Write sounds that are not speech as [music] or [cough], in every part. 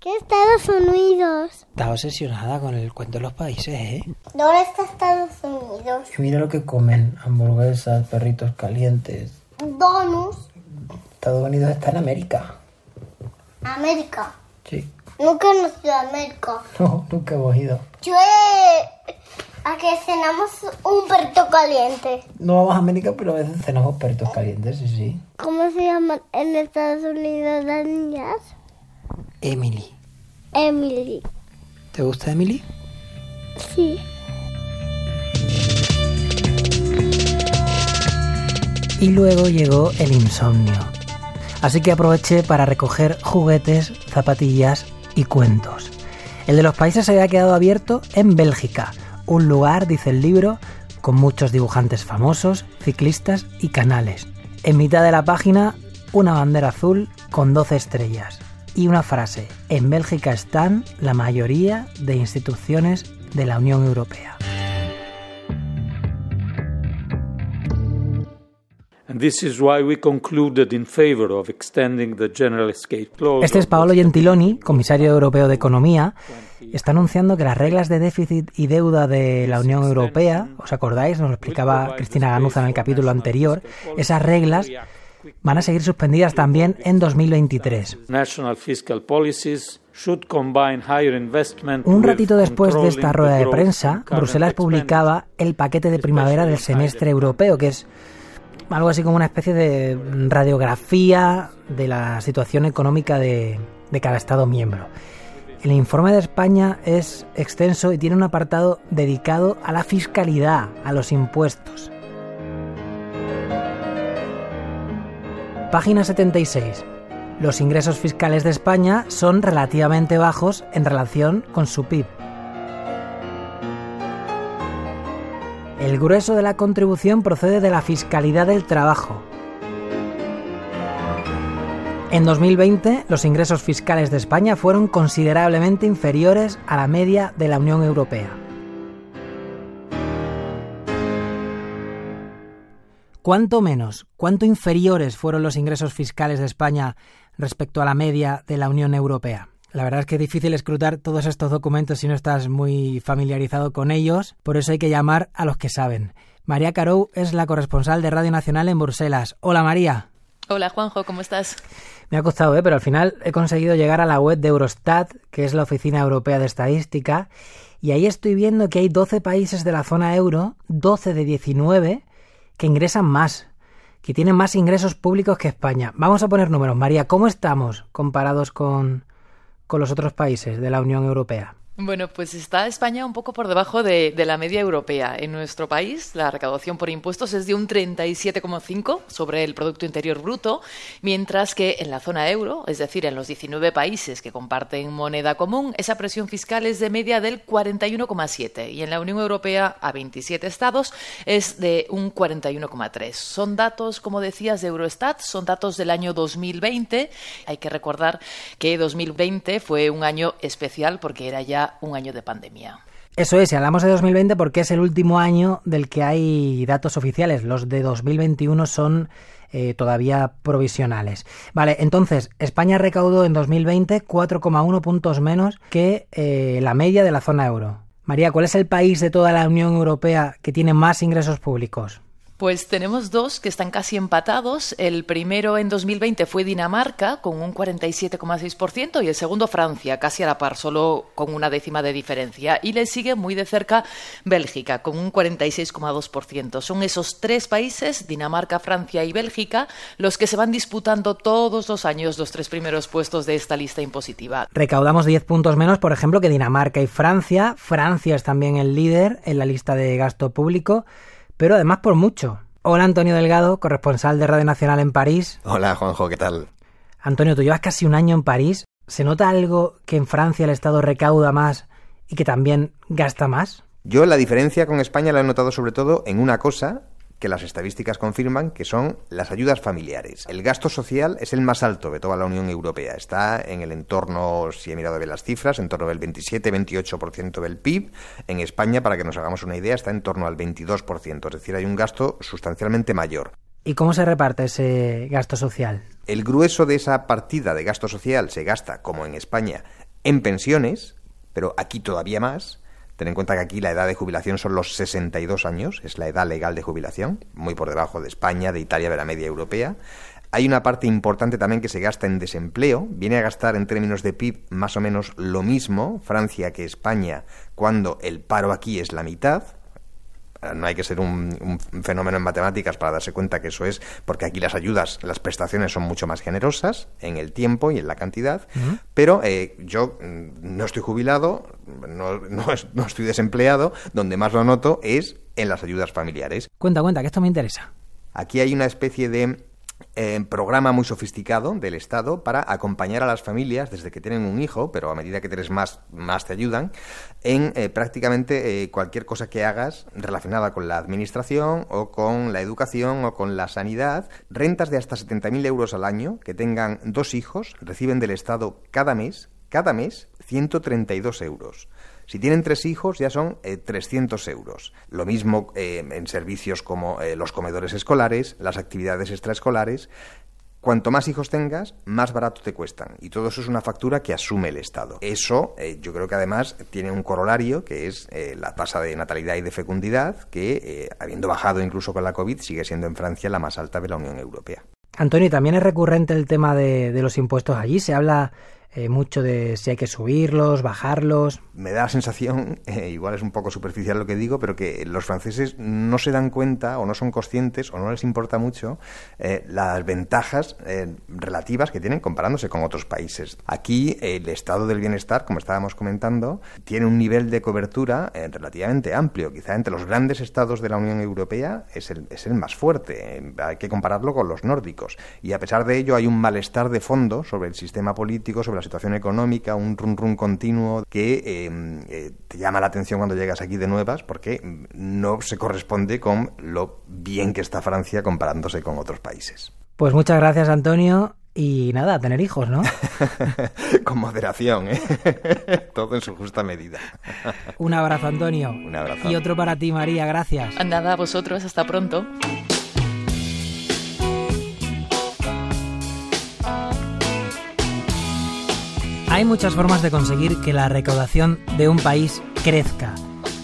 ¿Qué Estados Unidos? Está obsesionada con el cuento de los países, ¿eh? ¿Dónde está Estados Unidos? Mira lo que comen, hamburguesas, perritos calientes. Donuts. Estados Unidos está en América. América. Sí. Nunca hemos ido a América. [laughs] No, nunca hemos ido. Yo he... A que cenamos un perrito caliente. No vamos a América, pero a veces cenamos perritos calientes, sí, sí. ¿Cómo se llaman en Estados Unidos las niñas? Emily. Emily. ¿Te gusta Emily? Sí. Y luego llegó el insomnio. Así que aproveché para recoger juguetes, zapatillas y cuentos. El de los países se había quedado abierto en Bélgica, un lugar, dice el libro, con muchos dibujantes famosos, ciclistas y canales. En mitad de la página, una bandera azul con 12 estrellas y una frase, en Bélgica están la mayoría de instituciones de la Unión Europea. Este es Paolo Gentiloni, comisario europeo de Economía. Está anunciando que las reglas de déficit y deuda de la Unión Europea, ¿os acordáis? Nos lo explicaba Cristina Ganuza en el capítulo anterior. Esas reglas van a seguir suspendidas también en 2023. Un ratito después de esta rueda de prensa, Bruselas publicaba el paquete de primavera del semestre europeo, que es algo así como una especie de radiografía de la situación económica de, cada Estado miembro. El informe de España es extenso y tiene un apartado dedicado a la fiscalidad, a los impuestos. Página 76. Los ingresos fiscales de España son relativamente bajos en relación con su PIB. El grueso de la contribución procede de la fiscalidad del trabajo. En 2020, los ingresos fiscales de España fueron considerablemente inferiores a la media de la Unión Europea. ¿Cuánto menos, cuánto inferiores fueron los ingresos fiscales de España respecto a la media de la Unión Europea? La verdad es que es difícil escrutar todos estos documentos si no estás muy familiarizado con ellos, por eso hay que llamar a los que saben. María Carou es la corresponsal de Radio Nacional en Bruselas. Hola María. Hola Juanjo, ¿cómo estás? Me ha costado, ¿eh? pero al final he conseguido llegar a la web de Eurostat, que es la Oficina Europea de Estadística, y ahí estoy viendo que hay 12 países de la zona euro, 12 de 19, que ingresan más, que tienen más ingresos públicos que España. Vamos a poner números. María, ¿cómo estamos comparados con, con los otros países de la Unión Europea? Bueno, pues está España un poco por debajo de, la media europea. En nuestro país, la recaudación por impuestos es de un 37,5 sobre el Producto Interior Bruto, mientras que en la zona euro, es decir, en los 19 países que comparten moneda común, esa presión fiscal es de media del 41,7 y en la Unión Europea, a 27 estados, es de un 41,3. Son datos, como decías, de Eurostat, son datos del año 2020. Hay que recordar que 2020 fue un año especial porque era ya un año de pandemia. Eso es, y hablamos de 2020 porque es el último año del que hay datos oficiales. Los de 2021 son eh, todavía provisionales. Vale, entonces, España recaudó en 2020 4,1 puntos menos que eh, la media de la zona euro. María, ¿cuál es el país de toda la Unión Europea que tiene más ingresos públicos? Pues tenemos dos que están casi empatados. El primero en 2020 fue Dinamarca con un 47,6% y el segundo Francia, casi a la par, solo con una décima de diferencia. Y le sigue muy de cerca Bélgica con un 46,2%. Son esos tres países, Dinamarca, Francia y Bélgica, los que se van disputando todos los años los tres primeros puestos de esta lista impositiva. Recaudamos 10 puntos menos, por ejemplo, que Dinamarca y Francia. Francia es también el líder en la lista de gasto público pero además por mucho. Hola Antonio Delgado, corresponsal de Radio Nacional en París. Hola Juanjo, ¿qué tal? Antonio, tú llevas casi un año en París. ¿Se nota algo que en Francia el Estado recauda más y que también gasta más? Yo la diferencia con España la he notado sobre todo en una cosa que las estadísticas confirman que son las ayudas familiares. El gasto social es el más alto de toda la Unión Europea. Está en el entorno, si he mirado bien las cifras, en torno del 27-28% del PIB. En España, para que nos hagamos una idea, está en torno al 22%. Es decir, hay un gasto sustancialmente mayor. ¿Y cómo se reparte ese gasto social? El grueso de esa partida de gasto social se gasta, como en España, en pensiones, pero aquí todavía más. Ten en cuenta que aquí la edad de jubilación son los 62 años, es la edad legal de jubilación, muy por debajo de España, de Italia, de la media europea. Hay una parte importante también que se gasta en desempleo. Viene a gastar en términos de PIB más o menos lo mismo Francia que España cuando el paro aquí es la mitad. No hay que ser un, fenómeno en matemáticas para darse cuenta que eso es porque aquí las ayudas, las prestaciones son mucho más generosas en el tiempo y en la cantidad. Pero eh, yo mm, no estoy jubilado, no, no estoy desempleado. Donde más lo noto es en las ayudas familiares. Cuenta, cuenta, que esto me interesa. Aquí hay una especie de eh, programa muy sofisticado del Estado para acompañar a las familias desde que tienen un hijo, pero a medida que tienes más, más te ayudan, en eh, prácticamente eh, cualquier cosa que hagas relacionada con la administración o con la educación o con la sanidad. Rentas de hasta 70.000 euros al año que tengan dos hijos reciben del Estado cada mes, cada mes, 132 euros. Si tienen tres hijos ya son 300 eh, euros. Lo mismo eh, en servicios como eh, los comedores escolares, las actividades extraescolares. Cuanto más hijos tengas, más barato te cuestan. Y todo eso es una factura que asume el Estado. Eso yo creo que además tiene un corolario, que es la tasa de natalidad y de fecundidad, que habiendo bajado incluso con la COVID, sigue siendo en Francia la más alta de la Unión Europea. Antonio, también es recurrente el tema de los impuestos allí. Se habla eh, mucho de si hay que subirlos, bajarlos. Me da la sensación, [laughs] eh, igual es un poco superficial lo que digo, pero que los franceses no se dan cuenta o no son conscientes o no les importa mucho eh, las ventajas relativas que tienen comparándose con otros países. Aquí el estado del bienestar, como estábamos comentando, tiene un nivel de cobertura relativamente amplio. Quizá entre los grandes estados de la Unión Europea es el, es el más fuerte. hay que compararlo con los nórdicos. Y a pesar de ello hay un malestar de fondo sobre el sistema político, sobre la situación económica, un run run continuo que eh, eh, te llama la atención cuando llegas aquí de nuevas porque no se corresponde con lo bien que está Francia comparándose con otros países. Pues muchas gracias Antonio y nada, tener hijos, ¿no? [laughs] con moderación, ¿eh? [laughs] Todo en su justa medida. Un abrazo Antonio. Un abrazo. Y otro para ti María, gracias. Nada, a vosotros, hasta pronto. Hay muchas formas de conseguir que la recaudación de un país crezca.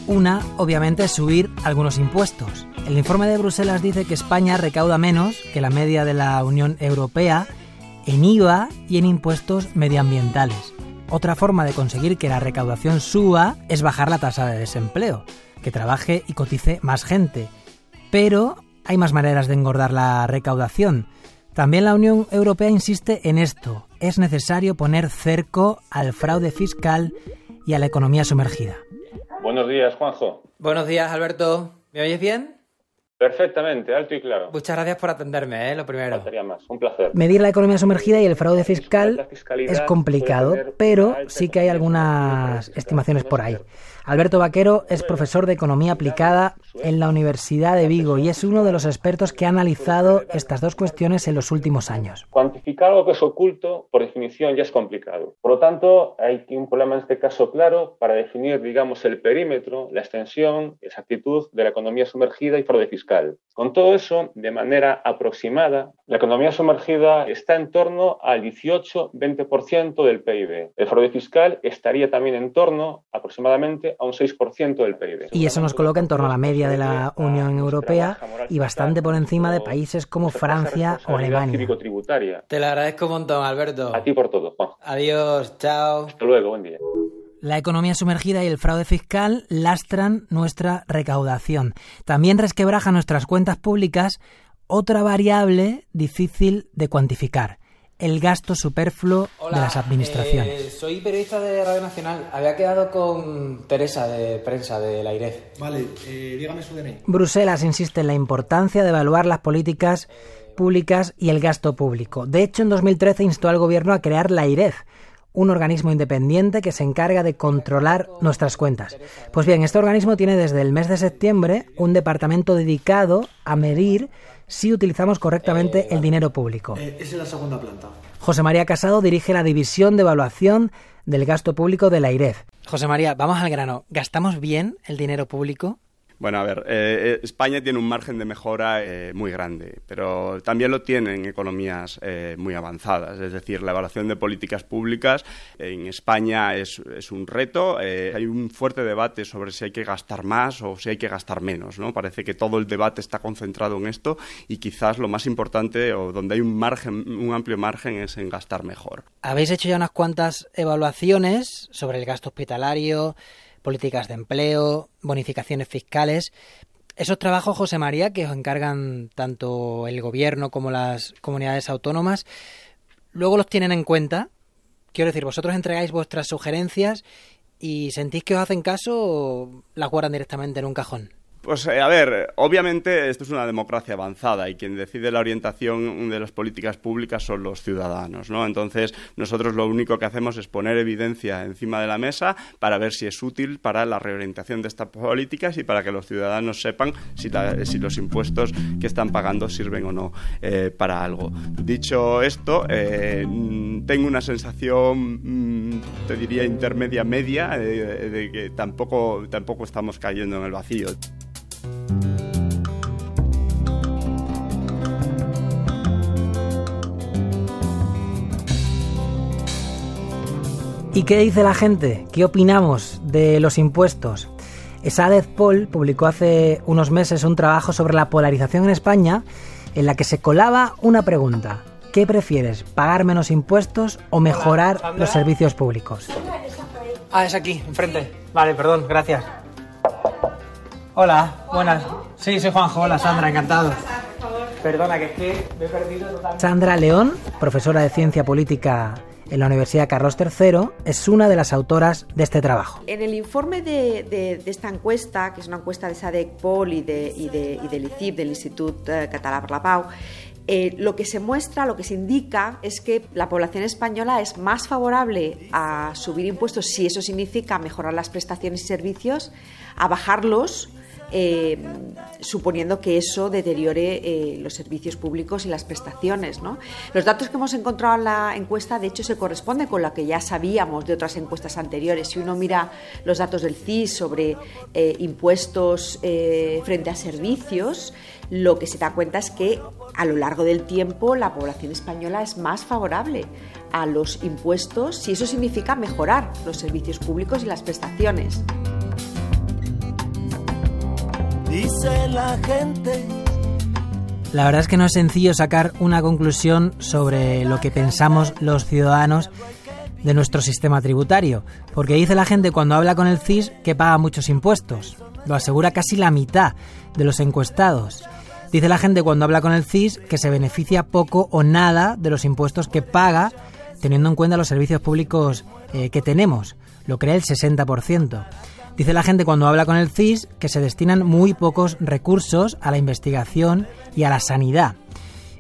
Una, obviamente, es subir algunos impuestos. El informe de Bruselas dice que España recauda menos que la media de la Unión Europea en IVA y en impuestos medioambientales. Otra forma de conseguir que la recaudación suba es bajar la tasa de desempleo, que trabaje y cotice más gente. Pero hay más maneras de engordar la recaudación. También la Unión Europea insiste en esto. Es necesario poner cerco al fraude fiscal y a la economía sumergida. Buenos días, Juanjo. Buenos días, Alberto. ¿Me oyes bien? Perfectamente, alto y claro. Muchas gracias por atenderme, ¿eh? lo primero. más, un placer. Medir la economía sumergida y el fraude fiscal es complicado, pero sí que hay algunas estimaciones por ahí. Alberto Vaquero es profesor de Economía Aplicada en la Universidad de Vigo y es uno de los expertos que ha analizado estas dos cuestiones en los últimos años. Cuantificar algo que es oculto, por definición, ya es complicado. Por lo tanto, hay un problema en este caso claro para definir, digamos, el perímetro, la extensión, exactitud de la economía sumergida y fraude fiscal. Con todo eso, de manera aproximada, la economía sumergida está en torno al 18-20% del PIB. El fraude fiscal estaría también en torno aproximadamente a un 6% del PIB. Y eso nos coloca en torno a la media de la Unión Europea y bastante por encima de países como Francia o Alemania. Te lo agradezco un montón, Alberto. A ti por todo, Adiós, chao. Hasta luego, buen día. La economía sumergida y el fraude fiscal lastran nuestra recaudación. También resquebraja nuestras cuentas públicas otra variable difícil de cuantificar, el gasto superfluo de las administraciones. Eh, soy periodista de Radio Nacional. Había quedado con Teresa de prensa de la IREF. Vale, eh, dígame su DNI. Bruselas insiste en la importancia de evaluar las políticas públicas y el gasto público. De hecho, en 2013 instó al gobierno a crear la IREF, un organismo independiente que se encarga de controlar nuestras cuentas. Pues bien, este organismo tiene desde el mes de septiembre un departamento dedicado a medir si utilizamos correctamente el dinero público. Eh, es en la segunda planta. José María Casado dirige la división de evaluación del gasto público de la IREF. José María, vamos al grano. ¿Gastamos bien el dinero público? Bueno, a ver, eh, España tiene un margen de mejora muy grande, pero también lo tienen economías muy avanzadas. Es decir, la evaluación de políticas públicas en España es, es un reto. hay un fuerte debate sobre si hay que gastar más o si hay que gastar menos. ¿no? Parece que todo el debate está concentrado en esto y quizás lo más importante o donde hay un margen, un amplio margen es en gastar mejor. Habéis hecho ya unas cuantas evaluaciones sobre el gasto hospitalario, políticas de empleo, bonificaciones fiscales. Esos trabajos, José María, que os encargan tanto el gobierno como las comunidades autónomas, luego los tienen en cuenta. Quiero decir, vosotros entregáis vuestras sugerencias y sentís que os hacen caso o las guardan directamente en un cajón. Pues eh, a ver, obviamente esto es una democracia avanzada y quien decide la orientación de las políticas públicas son los ciudadanos, ¿no? Entonces nosotros lo único que hacemos es poner evidencia encima de la mesa para ver si es útil para la reorientación de estas políticas y para que los ciudadanos sepan si, los impuestos que están pagando sirven o no eh, para algo. Dicho esto, eh, tengo una sensación, mm, te diría intermedia media, de que tampoco, tampoco estamos cayendo en el vacío. ¿Y qué dice la gente? ¿Qué opinamos de los impuestos? Sadez Paul publicó hace unos meses un trabajo sobre la polarización en España en la que se colaba una pregunta. ¿Qué prefieres, pagar menos impuestos o mejorar los servicios públicos? Ah, es aquí, enfrente. Vale, perdón, gracias. Hola, buenas. Sí, soy Juanjo. Hola, Sandra, encantado. Perdona, que es que me he perdido totalmente. Sandra León, profesora de Ciencia Política en la Universidad Carlos III, es una de las autoras de este trabajo. En el informe de, esta encuesta, que es una encuesta de SADEC Pol y, de, y, del ICIP, del Instituto eh, Català per la Pau, eh, lo que se muestra, lo que se indica es que la población española es más favorable a subir impuestos si eso significa mejorar las prestaciones y servicios, a bajarlos eh, suponiendo que eso deteriore eh, los servicios públicos y las prestaciones. Los datos que hemos encontrado en la encuesta, de hecho, se corresponden con lo que ya sabíamos de otras encuestas anteriores. Si uno mira los datos del CIS sobre eh, impuestos frente a servicios, lo que se da cuenta es que a lo largo del tiempo la población española es más favorable a los impuestos si eso significa mejorar los servicios públicos y las prestaciones dice la gente. La verdad es que no es sencillo sacar una conclusión sobre lo que pensamos los ciudadanos de nuestro sistema tributario, porque dice la gente cuando habla con el CIS que paga muchos impuestos, lo asegura casi la mitad de los encuestados. Dice la gente cuando habla con el CIS que se beneficia poco o nada de los impuestos que paga, teniendo en cuenta los servicios públicos eh, que tenemos, lo cree el 60%. Dice la gente cuando habla con el CIS que se destinan muy pocos recursos a la investigación y a la sanidad.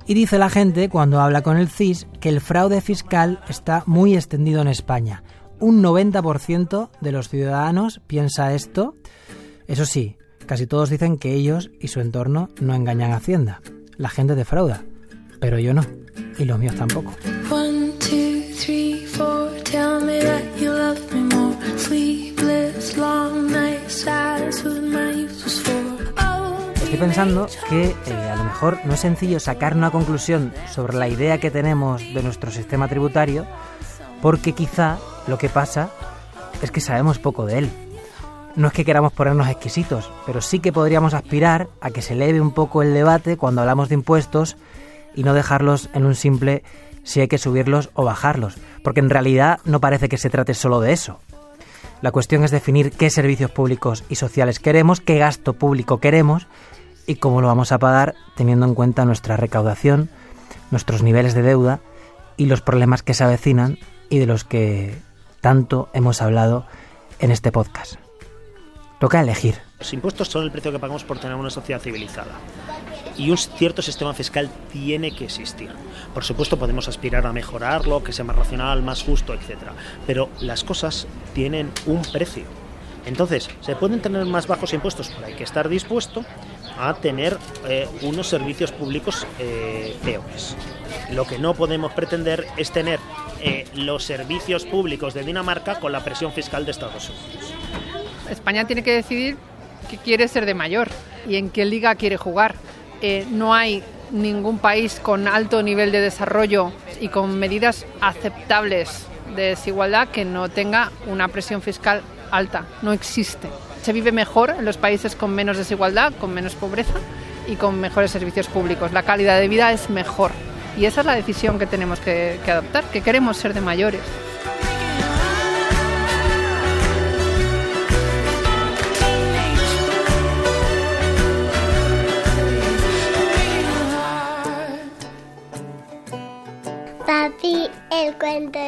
Y dice la gente cuando habla con el CIS que el fraude fiscal está muy extendido en España. Un 90% de los ciudadanos piensa esto. Eso sí, casi todos dicen que ellos y su entorno no engañan a Hacienda. La gente defrauda, pero yo no, y los míos tampoco. Estoy pensando que eh, a lo mejor no es sencillo sacar una conclusión sobre la idea que tenemos de nuestro sistema tributario, porque quizá lo que pasa es que sabemos poco de él. No es que queramos ponernos exquisitos, pero sí que podríamos aspirar a que se eleve un poco el debate cuando hablamos de impuestos y no dejarlos en un simple si hay que subirlos o bajarlos, porque en realidad no parece que se trate solo de eso. La cuestión es definir qué servicios públicos y sociales queremos, qué gasto público queremos y cómo lo vamos a pagar teniendo en cuenta nuestra recaudación, nuestros niveles de deuda y los problemas que se avecinan y de los que tanto hemos hablado en este podcast. Toca elegir. Los impuestos son el precio que pagamos por tener una sociedad civilizada y un cierto sistema fiscal tiene que existir. Por supuesto podemos aspirar a mejorarlo, que sea más racional, más justo, etc. Pero las cosas tienen un precio. Entonces, se pueden tener más bajos impuestos, pero hay que estar dispuesto a tener eh, unos servicios públicos eh, peores. Lo que no podemos pretender es tener eh, los servicios públicos de Dinamarca con la presión fiscal de Estados Unidos. España tiene que decidir qué quiere ser de mayor y en qué liga quiere jugar. Eh, no hay ningún país con alto nivel de desarrollo y con medidas aceptables de desigualdad que no tenga una presión fiscal alta. No existe. Se vive mejor en los países con menos desigualdad, con menos pobreza y con mejores servicios públicos. La calidad de vida es mejor. Y esa es la decisión que tenemos que, adoptar, que queremos ser de mayores. Papi, el cuento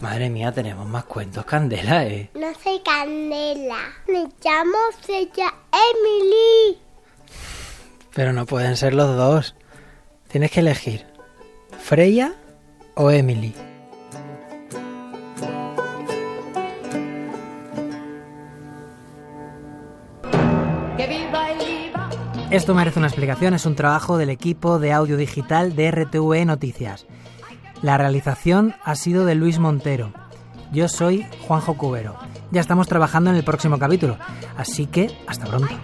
Madre mía, tenemos más cuentos, Candela, ¿eh? No soy Candela. Me llamo Sella Emily. Pero no pueden ser los dos. Tienes que elegir. ¿Freya o Emily? Esto merece una explicación, es un trabajo del equipo de audio digital de RTV Noticias. La realización ha sido de Luis Montero. Yo soy Juanjo Cubero. Ya estamos trabajando en el próximo capítulo, así que hasta pronto.